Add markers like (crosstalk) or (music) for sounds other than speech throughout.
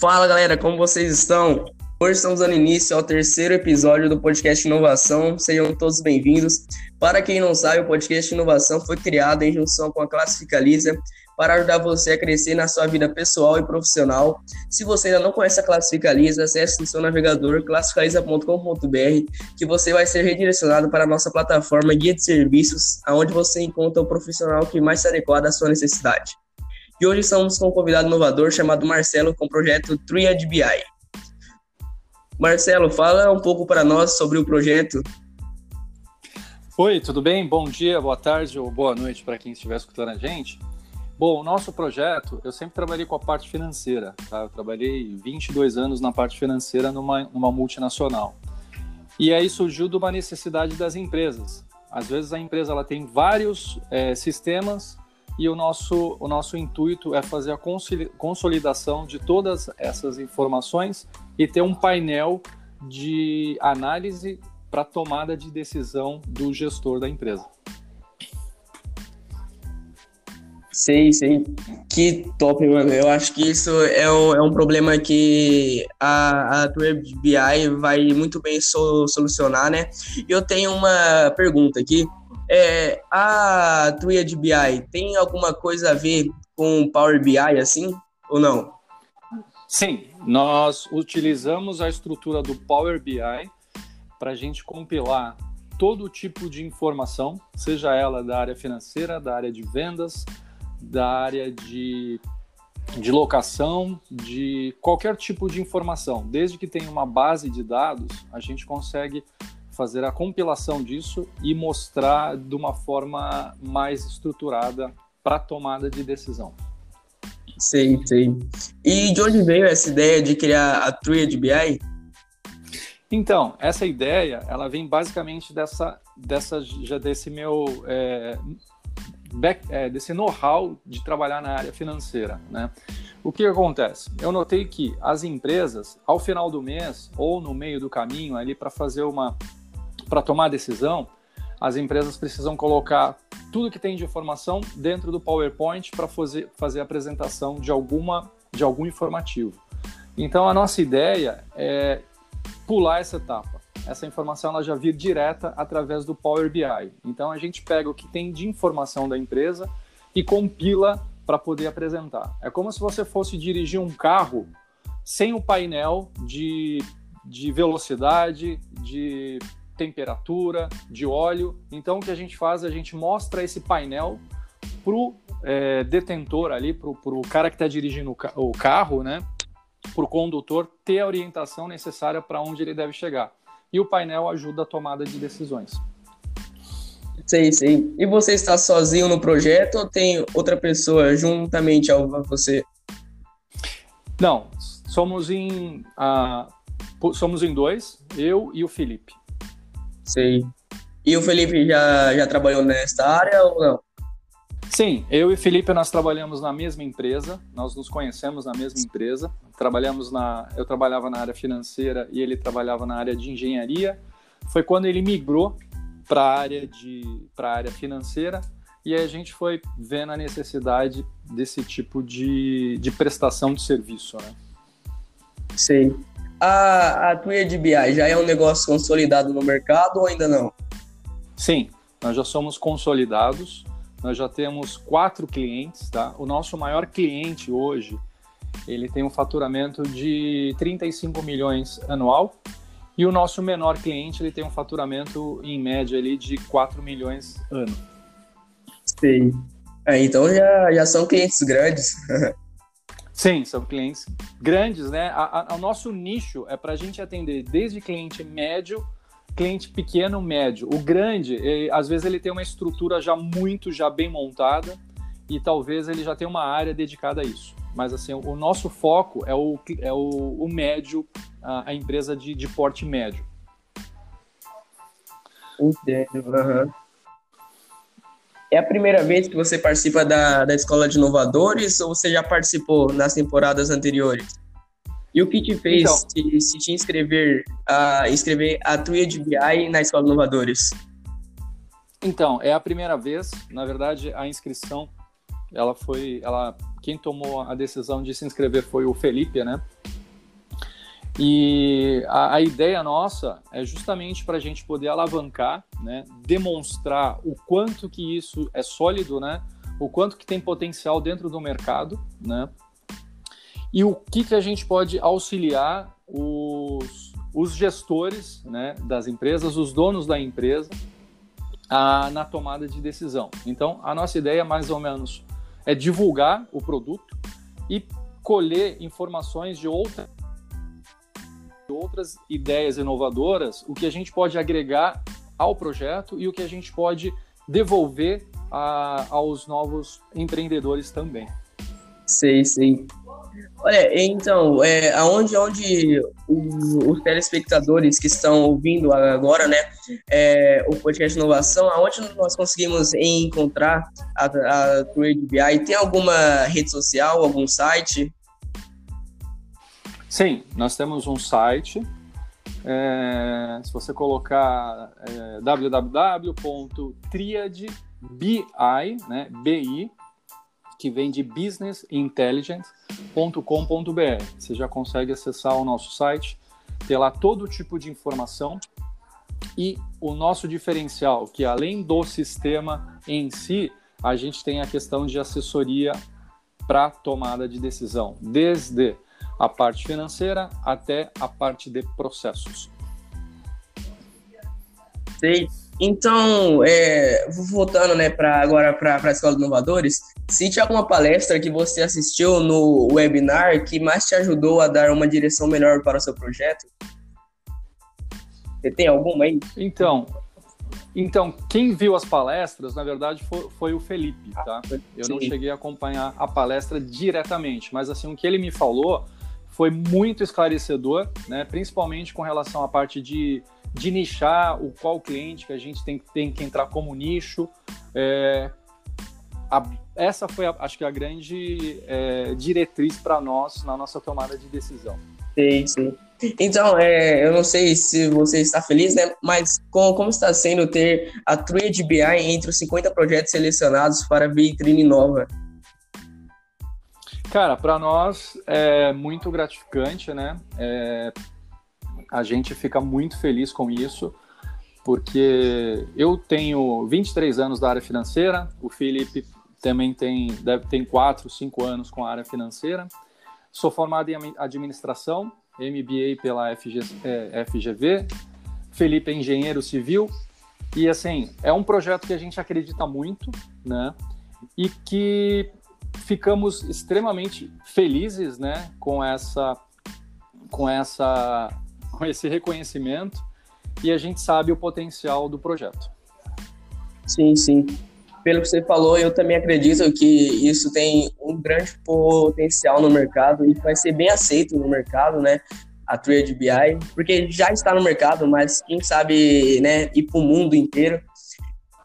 Fala galera, como vocês estão? Hoje estamos dando início ao terceiro episódio do podcast Inovação. Sejam todos bem-vindos. Para quem não sabe, o podcast Inovação foi criado em junção com a Classificaliza para ajudar você a crescer na sua vida pessoal e profissional. Se você ainda não conhece a Classificaliza, acesse no seu navegador classificaliza.com.br que você vai ser redirecionado para a nossa plataforma Guia de Serviços, onde você encontra o profissional que mais se adequa à sua necessidade. E hoje estamos com um convidado inovador chamado Marcelo com o projeto Triad BI. Marcelo, fala um pouco para nós sobre o projeto. Oi, tudo bem? Bom dia, boa tarde ou boa noite para quem estiver escutando a gente. Bom, o nosso projeto, eu sempre trabalhei com a parte financeira, tá? Eu trabalhei 22 anos na parte financeira numa, numa multinacional. E aí surgiu de uma necessidade das empresas. Às vezes a empresa ela tem vários é, sistemas e o nosso, o nosso intuito é fazer a consolidação de todas essas informações e ter um painel de análise para tomada de decisão do gestor da empresa. Sei, sei. Que top, mano. Eu acho que isso é um, é um problema que a, a BI vai muito bem so, solucionar, né? E eu tenho uma pergunta aqui. É, a Triad BI tem alguma coisa a ver com Power BI, assim, ou não? Sim, nós utilizamos a estrutura do Power BI para a gente compilar todo tipo de informação, seja ela da área financeira, da área de vendas, da área de, de locação, de qualquer tipo de informação. Desde que tenha uma base de dados, a gente consegue fazer a compilação disso e mostrar de uma forma mais estruturada para tomada de decisão. Sei, sei. E de onde veio essa ideia de criar a Triad BI? Então, essa ideia, ela vem basicamente dessa, dessa já desse meu é, back, é, desse know-how de trabalhar na área financeira, né? O que acontece? Eu notei que as empresas, ao final do mês ou no meio do caminho ali para fazer uma, para tomar decisão, as empresas precisam colocar tudo que tem de informação dentro do PowerPoint para fazer, fazer a apresentação de, alguma, de algum informativo. Então, a nossa ideia é pular essa etapa. Essa informação ela já vir direta através do Power BI. Então, a gente pega o que tem de informação da empresa e compila para poder apresentar. É como se você fosse dirigir um carro sem o painel de, de velocidade, de temperatura, de óleo. Então, o que a gente faz, a gente mostra esse painel para o é, detentor ali, para o cara que está dirigindo o, ca o carro, né? Para o condutor ter a orientação necessária para onde ele deve chegar. E o painel ajuda a tomada de decisões. Sim, sim. E você está sozinho no projeto ou tem outra pessoa juntamente a você? Não, somos em, uh, somos em dois, eu e o Felipe. Sei. E o Felipe já, já trabalhou nesta área ou não? Sim, eu e Felipe nós trabalhamos na mesma empresa, nós nos conhecemos na mesma empresa. Trabalhamos na, eu trabalhava na área financeira e ele trabalhava na área de engenharia. Foi quando ele migrou para a área de para área financeira e aí a gente foi vendo a necessidade desse tipo de, de prestação de serviço, né? Sim. A, a de BI já é um negócio consolidado no mercado ou ainda não? Sim, nós já somos consolidados, nós já temos quatro clientes, tá? O nosso maior cliente hoje, ele tem um faturamento de 35 milhões anual e o nosso menor cliente, ele tem um faturamento em média ali de 4 milhões ano. Sim. É, então já, já são clientes grandes. (laughs) Sim, são clientes grandes, né? o nosso nicho é para a gente atender desde cliente médio, cliente pequeno, médio. O grande, ele, às vezes ele tem uma estrutura já muito, já bem montada e talvez ele já tenha uma área dedicada a isso. Mas assim, o nosso foco é o, é o, o médio, a, a empresa de, de porte médio. Entendo. Uhum. É a primeira vez que você participa da, da Escola de Inovadores ou você já participou nas temporadas anteriores? E o que te fez então, se, se te inscrever a inscrever a Triad BI na Escola de Inovadores? Então, é a primeira vez. Na verdade, a inscrição, ela foi, ela, quem tomou a decisão de se inscrever foi o Felipe, né? E a, a ideia nossa é justamente para a gente poder alavancar, né, demonstrar o quanto que isso é sólido, né, o quanto que tem potencial dentro do mercado, né, e o que, que a gente pode auxiliar os, os gestores né, das empresas, os donos da empresa, a, na tomada de decisão. Então, a nossa ideia, mais ou menos, é divulgar o produto e colher informações de outra, outras ideias inovadoras, o que a gente pode agregar ao projeto e o que a gente pode devolver a, aos novos empreendedores também. Sei, sei. Olha, então, é, aonde onde os, os, telespectadores que estão ouvindo agora, né, é, o podcast Inovação, aonde nós conseguimos encontrar a, a Trade BI? Tem alguma rede social, algum site? Sim, nós temos um site. É, se você colocar é, www.triadbi, né, BI, que vem de businessintelligence.com.br. Você já consegue acessar o nosso site, ter lá todo tipo de informação e o nosso diferencial, que além do sistema em si, a gente tem a questão de assessoria para tomada de decisão, desde a parte financeira até a parte de processos. Sei. Então, é, voltando né, pra, agora para a Escola de Inovadores, cite alguma palestra que você assistiu no webinar que mais te ajudou a dar uma direção melhor para o seu projeto? Você tem alguma aí? Então, então quem viu as palestras, na verdade, foi, foi o Felipe, tá? Eu não cheguei a acompanhar a palestra diretamente, mas assim, o que ele me falou foi muito esclarecedor, né? principalmente com relação à parte de de nichar o qual cliente que a gente tem, tem que entrar como nicho. É, a, essa foi, a, acho que, a grande é, diretriz para nós na nossa tomada de decisão. Sim, sim. Então, é, eu não sei se você está feliz, né? Mas como, como está sendo ter a Triad BI entre os 50 projetos selecionados para a vitrine nova? Cara, para nós é muito gratificante, né? É, a gente fica muito feliz com isso, porque eu tenho 23 anos da área financeira, o Felipe também tem, deve ter 4, 5 anos com a área financeira. Sou formado em administração, MBA pela FG, é, FGV. Felipe é engenheiro civil. E assim, é um projeto que a gente acredita muito, né? E que ficamos extremamente felizes, né, com essa com essa com esse reconhecimento e a gente sabe o potencial do projeto. Sim, sim. Pelo que você falou, eu também acredito que isso tem um grande potencial no mercado e vai ser bem aceito no mercado, né? A Trade BI, porque já está no mercado, mas quem sabe, né, ir para o mundo inteiro.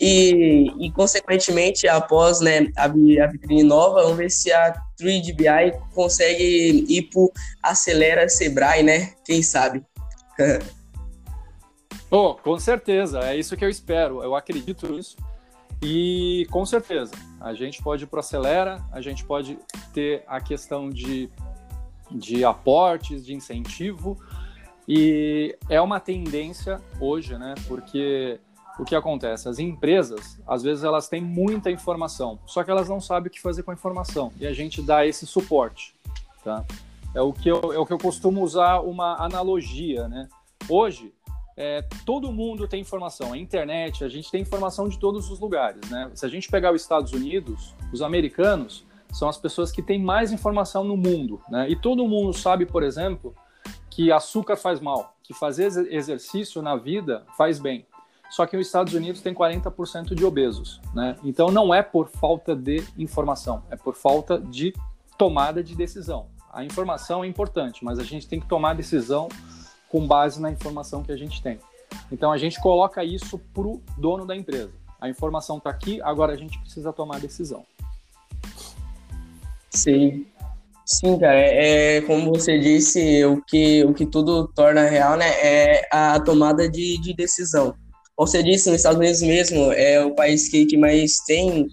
E, e, consequentemente, após né, a, a vitrine nova, vamos ver se a 3DBI consegue ir para Acelera Sebrae, né? Quem sabe? (laughs) oh, com certeza, é isso que eu espero, eu acredito nisso. E com certeza, a gente pode ir para Acelera, a gente pode ter a questão de, de aportes, de incentivo, e é uma tendência hoje, né? Porque o que acontece? As empresas, às vezes, elas têm muita informação, só que elas não sabem o que fazer com a informação, e a gente dá esse suporte, tá? É o que eu, é o que eu costumo usar uma analogia, né? Hoje, é, todo mundo tem informação. A internet, a gente tem informação de todos os lugares, né? Se a gente pegar os Estados Unidos, os americanos são as pessoas que têm mais informação no mundo, né? E todo mundo sabe, por exemplo, que açúcar faz mal, que fazer exercício na vida faz bem. Só que os Estados Unidos tem 40% de obesos, né? Então não é por falta de informação, é por falta de tomada de decisão a informação é importante, mas a gente tem que tomar decisão com base na informação que a gente tem. Então a gente coloca isso para o dono da empresa. A informação está aqui, agora a gente precisa tomar a decisão. Sim. Sim, cara, é, é, como você disse, o que, o que tudo torna real, né, é a tomada de, de decisão. Como você disse, nos Estados Unidos mesmo, é o país que, que mais tem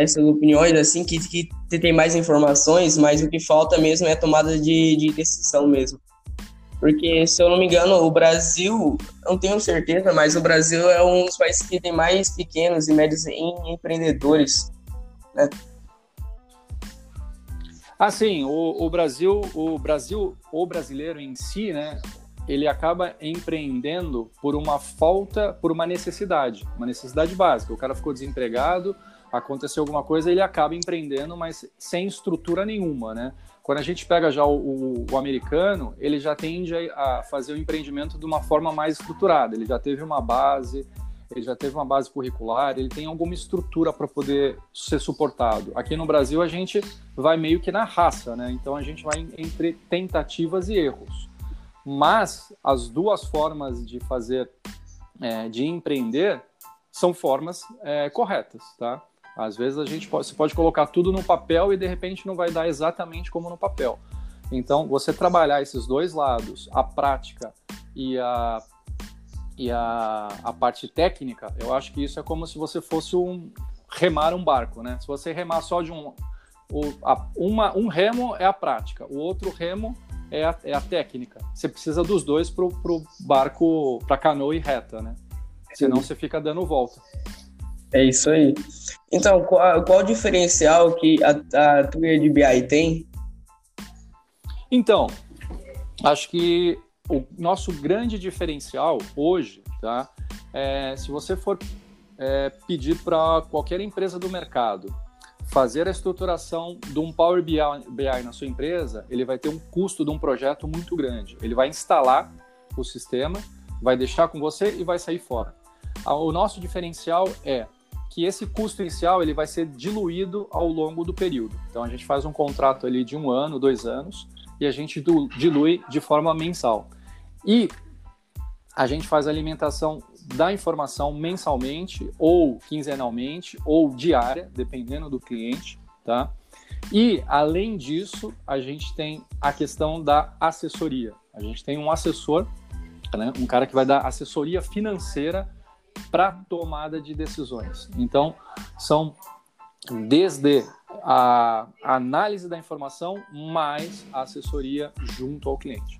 essas opiniões, assim, que, que tem mais informações, mas o que falta mesmo é a tomada de, de decisão mesmo. Porque, se eu não me engano, o Brasil, não tenho certeza, mas o Brasil é um dos países que tem mais pequenos e médios empreendedores. Né? Assim, o, o Brasil, o Brasil, o brasileiro em si, né, ele acaba empreendendo por uma falta, por uma necessidade, uma necessidade básica. O cara ficou desempregado, aconteceu alguma coisa, ele acaba empreendendo, mas sem estrutura nenhuma, né? Quando a gente pega já o, o, o, americano, ele já tende a fazer o empreendimento de uma forma mais estruturada. Ele já teve uma base, ele já teve uma base curricular, ele tem alguma estrutura para poder ser suportado. Aqui no Brasil a gente vai meio que na raça, né? Então a gente vai entre tentativas e erros. Mas as duas formas de fazer, é, de empreender, são formas é, corretas, tá? Às vezes a gente pode, você pode colocar tudo no papel e de repente não vai dar exatamente como no papel. Então, você trabalhar esses dois lados, a prática e a, e a, a parte técnica, eu acho que isso é como se você fosse um remar um barco, né? Se você remar só de um, o, a, uma, um remo é a prática, o outro remo é a, é a técnica. Você precisa dos dois para o barco, para canoa e reta, né? Senão você fica dando volta. É isso aí. Então, qual, qual o diferencial que a, a Twitter de BI tem? Então, acho que o nosso grande diferencial hoje, tá? É, se você for é, pedir para qualquer empresa do mercado fazer a estruturação de um Power BI, BI na sua empresa, ele vai ter um custo de um projeto muito grande. Ele vai instalar o sistema, vai deixar com você e vai sair fora. O nosso diferencial é que esse custo inicial ele vai ser diluído ao longo do período. Então a gente faz um contrato ali de um ano, dois anos, e a gente dilui de forma mensal. E a gente faz alimentação da informação mensalmente, ou quinzenalmente, ou diária, dependendo do cliente, tá? E, além disso, a gente tem a questão da assessoria. A gente tem um assessor, né, um cara que vai dar assessoria financeira para tomada de decisões. Então, são desde a análise da informação mais a assessoria junto ao cliente.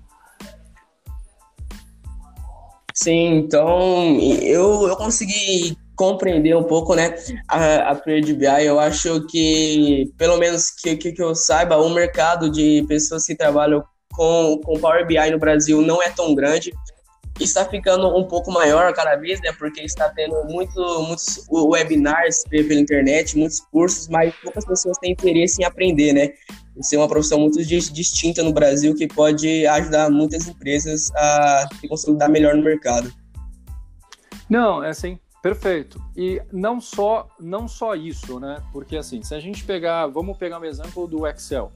Sim, então eu, eu consegui compreender um pouco, né, a, a BI. Eu acho que, pelo menos que, que, que eu saiba, o mercado de pessoas que trabalham com, com Power BI no Brasil não é tão grande está ficando um pouco maior cada vez, né? Porque está tendo muito, muitos webinars pela internet, muitos cursos, mas poucas pessoas têm interesse em aprender, né? É uma profissão muito distinta no Brasil que pode ajudar muitas empresas a se consolidar melhor no mercado. Não, é assim, perfeito. E não só, não só isso, né? Porque assim, se a gente pegar, vamos pegar um exemplo do Excel.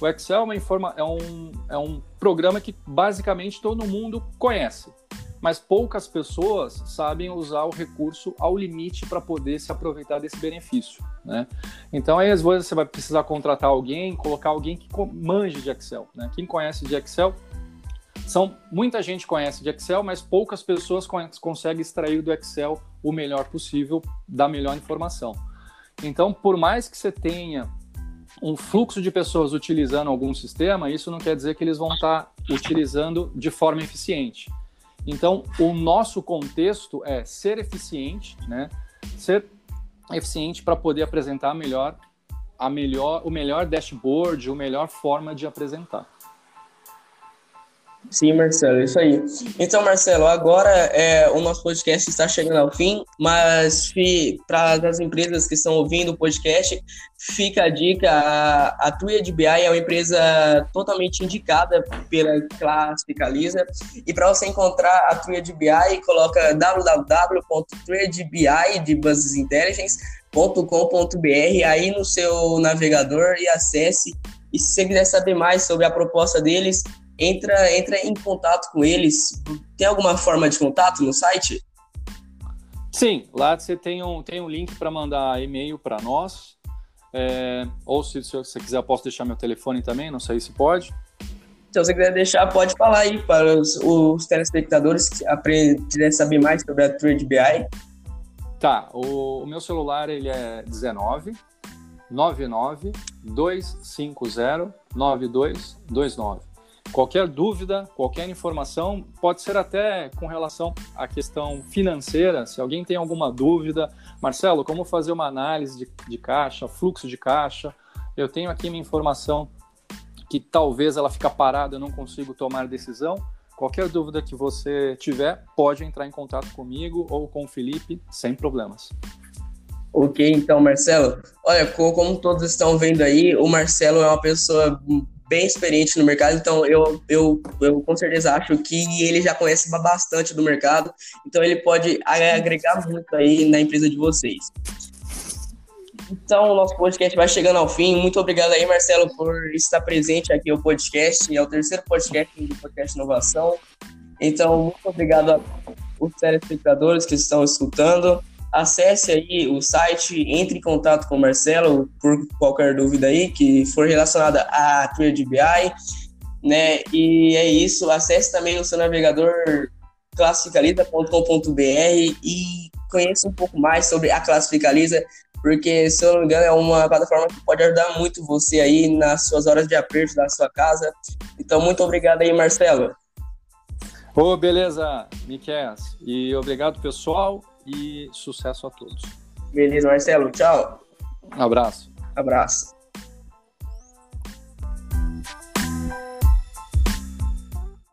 O Excel é, informa, é, um, é um programa que basicamente todo mundo conhece mas poucas pessoas sabem usar o recurso ao limite para poder se aproveitar desse benefício, né? Então aí às vezes você vai precisar contratar alguém, colocar alguém que manje de Excel, né? Quem conhece de Excel são muita gente conhece de Excel, mas poucas pessoas conseguem extrair do Excel o melhor possível da melhor informação. Então, por mais que você tenha um fluxo de pessoas utilizando algum sistema, isso não quer dizer que eles vão estar utilizando de forma eficiente. Então, o nosso contexto é ser eficiente, né? Ser eficiente para poder apresentar melhor, a melhor, o melhor dashboard, a melhor forma de apresentar. Sim, Marcelo, isso aí. Então, Marcelo, agora é, o nosso podcast está chegando ao fim, mas para as empresas que estão ouvindo o podcast, fica a dica: a, a BI é uma empresa totalmente indicada pela Classificaliza. E para você encontrar a Tuia de BI, coloca Intelligence.com.br aí no seu navegador e acesse. E se você quiser saber mais sobre a proposta deles, entra, entra em contato com eles. Tem alguma forma de contato no site? Sim, lá você tem um, tem um link para mandar e-mail para nós. É, ou se, se você quiser, posso deixar meu telefone também, não sei se pode. Se você quiser deixar, pode falar aí para os, os telespectadores que quiserem saber mais sobre a Trade BI. Tá, o, o meu celular ele é 19 99 250 9229. Qualquer dúvida, qualquer informação, pode ser até com relação à questão financeira. Se alguém tem alguma dúvida, Marcelo, como fazer uma análise de, de caixa, fluxo de caixa? Eu tenho aqui minha informação que talvez ela fique parada, eu não consigo tomar decisão. Qualquer dúvida que você tiver, pode entrar em contato comigo ou com o Felipe, sem problemas. Ok, então, Marcelo. Olha, como todos estão vendo aí, o Marcelo é uma pessoa bem experiente no mercado, então eu, eu, eu com certeza acho que ele já conhece bastante do mercado, então ele pode agregar muito aí na empresa de vocês. Então, o nosso podcast vai chegando ao fim. Muito obrigado aí, Marcelo, por estar presente aqui no podcast. É o terceiro podcast do podcast Inovação. Então, muito obrigado aos telespectadores que estão escutando. Acesse aí o site, entre em contato com o Marcelo por qualquer dúvida aí que for relacionada à Trade BI, né? E é isso. Acesse também o seu navegador classificaliza.com.br e conheça um pouco mais sobre a Classificaliza, porque, se eu não me engano, é uma plataforma que pode ajudar muito você aí nas suas horas de aperto da sua casa. Então, muito obrigado aí, Marcelo. Ô, oh, beleza, Miquel. E obrigado, pessoal e sucesso a todos. Beleza, Marcelo. Tchau. Um abraço. Abraço.